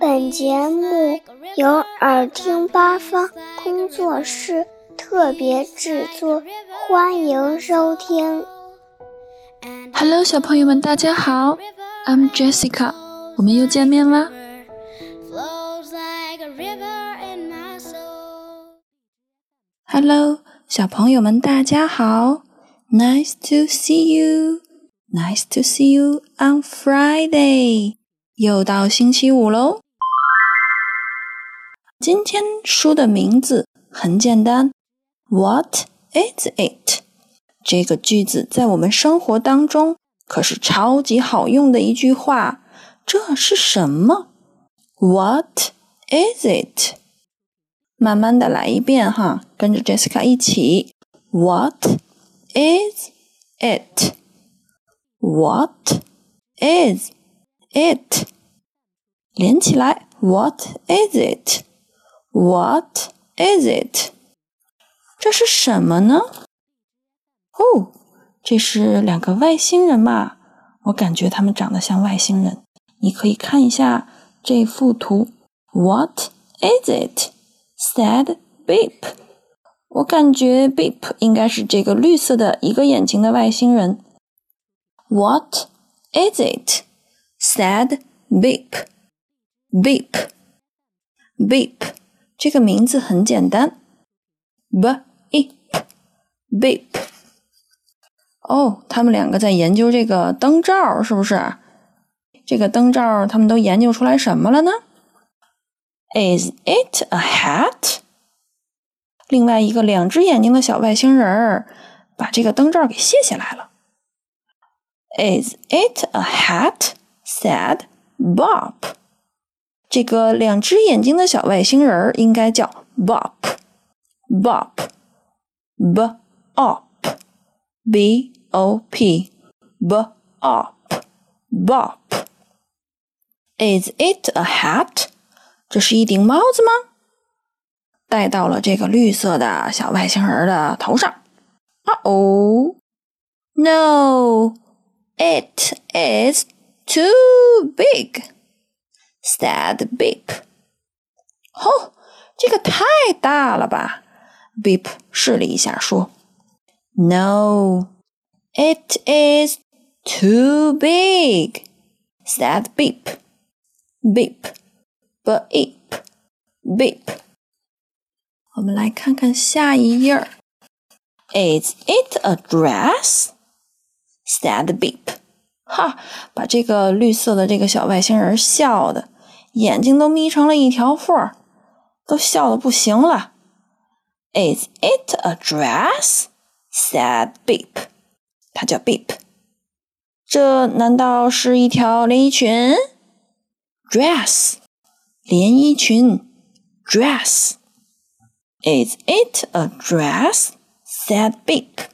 本节目由耳听八方工作室特别制作，欢迎收听。Hello，小朋友们，大家好，I'm Jessica，我们又见面啦。Hello，小朋友们，大家好，Nice to see you，Nice to see you on Friday。又到星期五喽。今天书的名字很简单，What is it？这个句子在我们生活当中可是超级好用的一句话。这是什么？What is it？慢慢的来一遍哈，跟着 Jessica 一起。What is it？What is it 连起来，What is it? What is it? 这是什么呢？哦，这是两个外星人嘛？我感觉他们长得像外星人。你可以看一下这幅图。What is it? said Beep。我感觉 Beep 应该是这个绿色的一个眼睛的外星人。What is it? Said Beep, beep, beep。这个名字很简单，beep, beep。哦，他们两个在研究这个灯罩，是不是？这个灯罩他们都研究出来什么了呢？Is it a hat？另外一个两只眼睛的小外星人儿把这个灯罩给卸下来了。Is it a hat? Said Bob。这个两只眼睛的小外星人儿应该叫 Bob。Bob，b op，b o p，b op，Bob。Is it a hat？这是一顶帽子吗？戴到了这个绿色的小外星人的头上。啊哦，No，it is。Too big, said Beep. 哦，这个太大了吧？Beep 试了一下，说：“No, it is too big,” said Beep. Beep, beep, beep. 我们来看看下一页。Is it a dress? said Beep. 哈，把这个绿色的这个小外星人笑的眼睛都眯成了一条缝儿，都笑的不行了。Is it a dress? said Beep。它叫 Beep。这难道是一条连衣裙？Dress，连衣裙。Dress。Is it a dress? said Beep.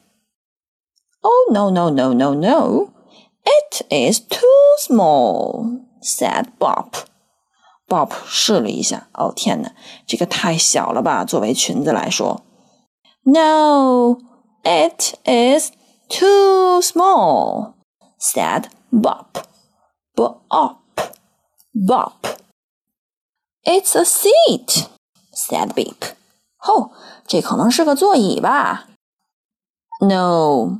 Oh no no no no no. It is too small," said Bob. Bob 试了一下，哦天哪，这个太小了吧，作为裙子来说。No, it is too small," said Bob. Bob, Bob. It's a seat," said Beep. 哦，这可能是个座椅吧。No,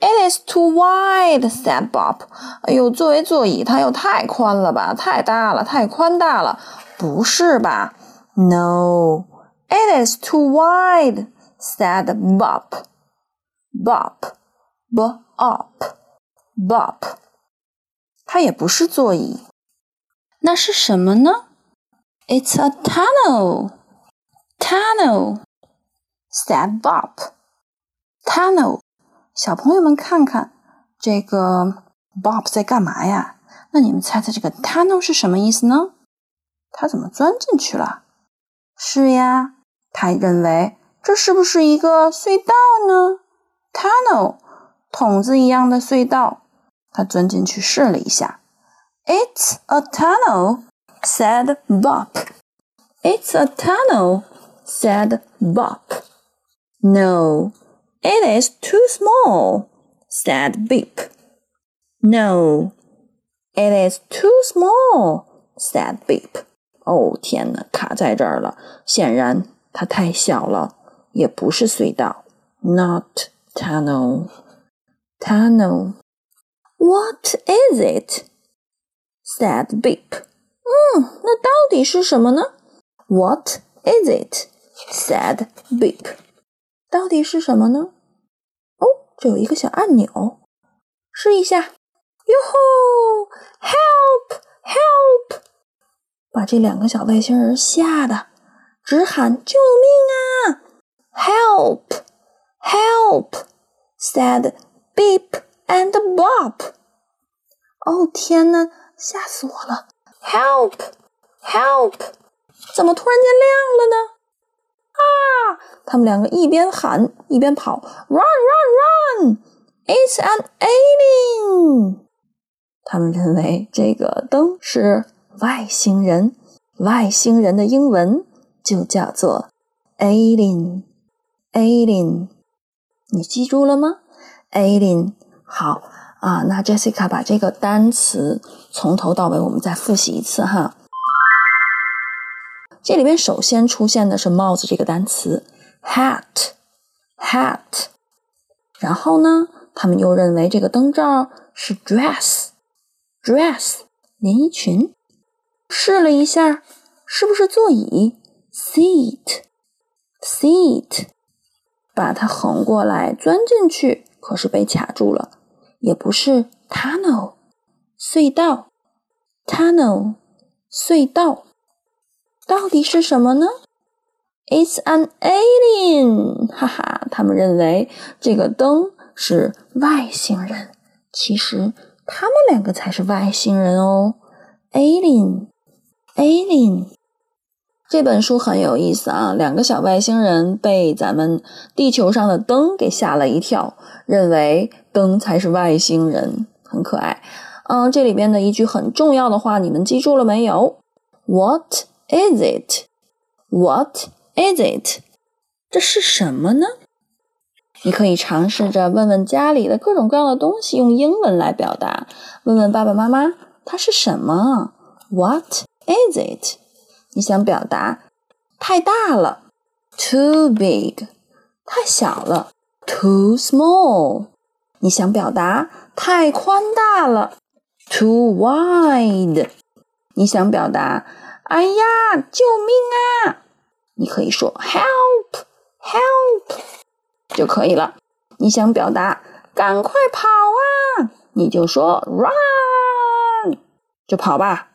It is too wide," said Bob. 哎呦，作为座椅，它又太宽了吧，太大了，太宽大了，不是吧？No, it is too wide," said Bob. Bob, Bob, Bob. 它也不是座椅，那是什么呢？It's a tunnel. Tunnel, said Bob. Tunnel. 小朋友们，看看这个 Bob 在干嘛呀？那你们猜猜这个 tunnel 是什么意思呢？他怎么钻进去了？是呀，他认为这是不是一个隧道呢？Tunnel，筒子一样的隧道。他钻进去试了一下。It's a tunnel，said Bob。It's a tunnel，said Bob。No。It is too small, said Beep. No, it is too small, said Beep。哦天哪，卡在这儿了。显然它太小了，也不是隧道，not tunnel。tunnel。What is it? said Beep. 嗯，那到底是什么呢？What is it? said Beep. 到底是什么呢？哦，这有一个小按钮，试一下。哟吼！Help! Help! 把这两个小外星人吓得直喊救命啊！Help! Help! said Beep and Bob. 哦天呐，吓死我了！Help! Help! 怎么突然间亮了呢？啊！他们两个一边喊一边跑，Run! Run! Run! It's an alien! 他们认为这个灯是外星人，外星人的英文就叫做 alien。alien，你记住了吗？alien，好。啊，那 Jessica 把这个单词从头到尾我们再复习一次哈。这里边首先出现的是帽子这个单词，hat，hat。然后呢，他们又认为这个灯罩是 dress，dress 连衣裙。试了一下，是不是座椅？seat，seat。把它横过来钻进去，可是被卡住了。也不是 tunnel 隧道，tunnel 隧道，到底是什么呢？It's an alien，哈哈，他们认为这个灯是外星人，其实他们两个才是外星人哦。Alien，alien。这本书很有意思啊，两个小外星人被咱们地球上的灯给吓了一跳，认为灯才是外星人，很可爱。嗯，这里边的一句很重要的话，你们记住了没有？What is it? What is it? 这是什么呢？你可以尝试着问问家里的各种各样的东西，用英文来表达。问问爸爸妈妈，它是什么？What is it? 你想表达太大了，too big；太小了，too small。你想表达太宽大了，too wide。你想表达哎呀，救命啊！你可以说 help help 就可以了。你想表达赶快跑啊，你就说 run 就跑吧。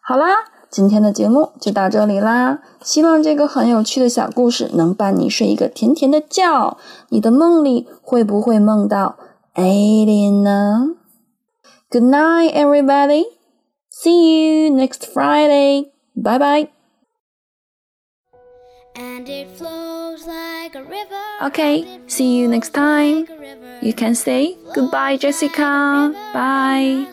好啦。今天的节目就到这里啦！希望这个很有趣的小故事能伴你睡一个甜甜的觉。你的梦里会不会梦到 alien 呢？Good night, everybody. See you next Friday. Bye bye. Okay, see you next time. You can say goodbye, Jessica. Bye.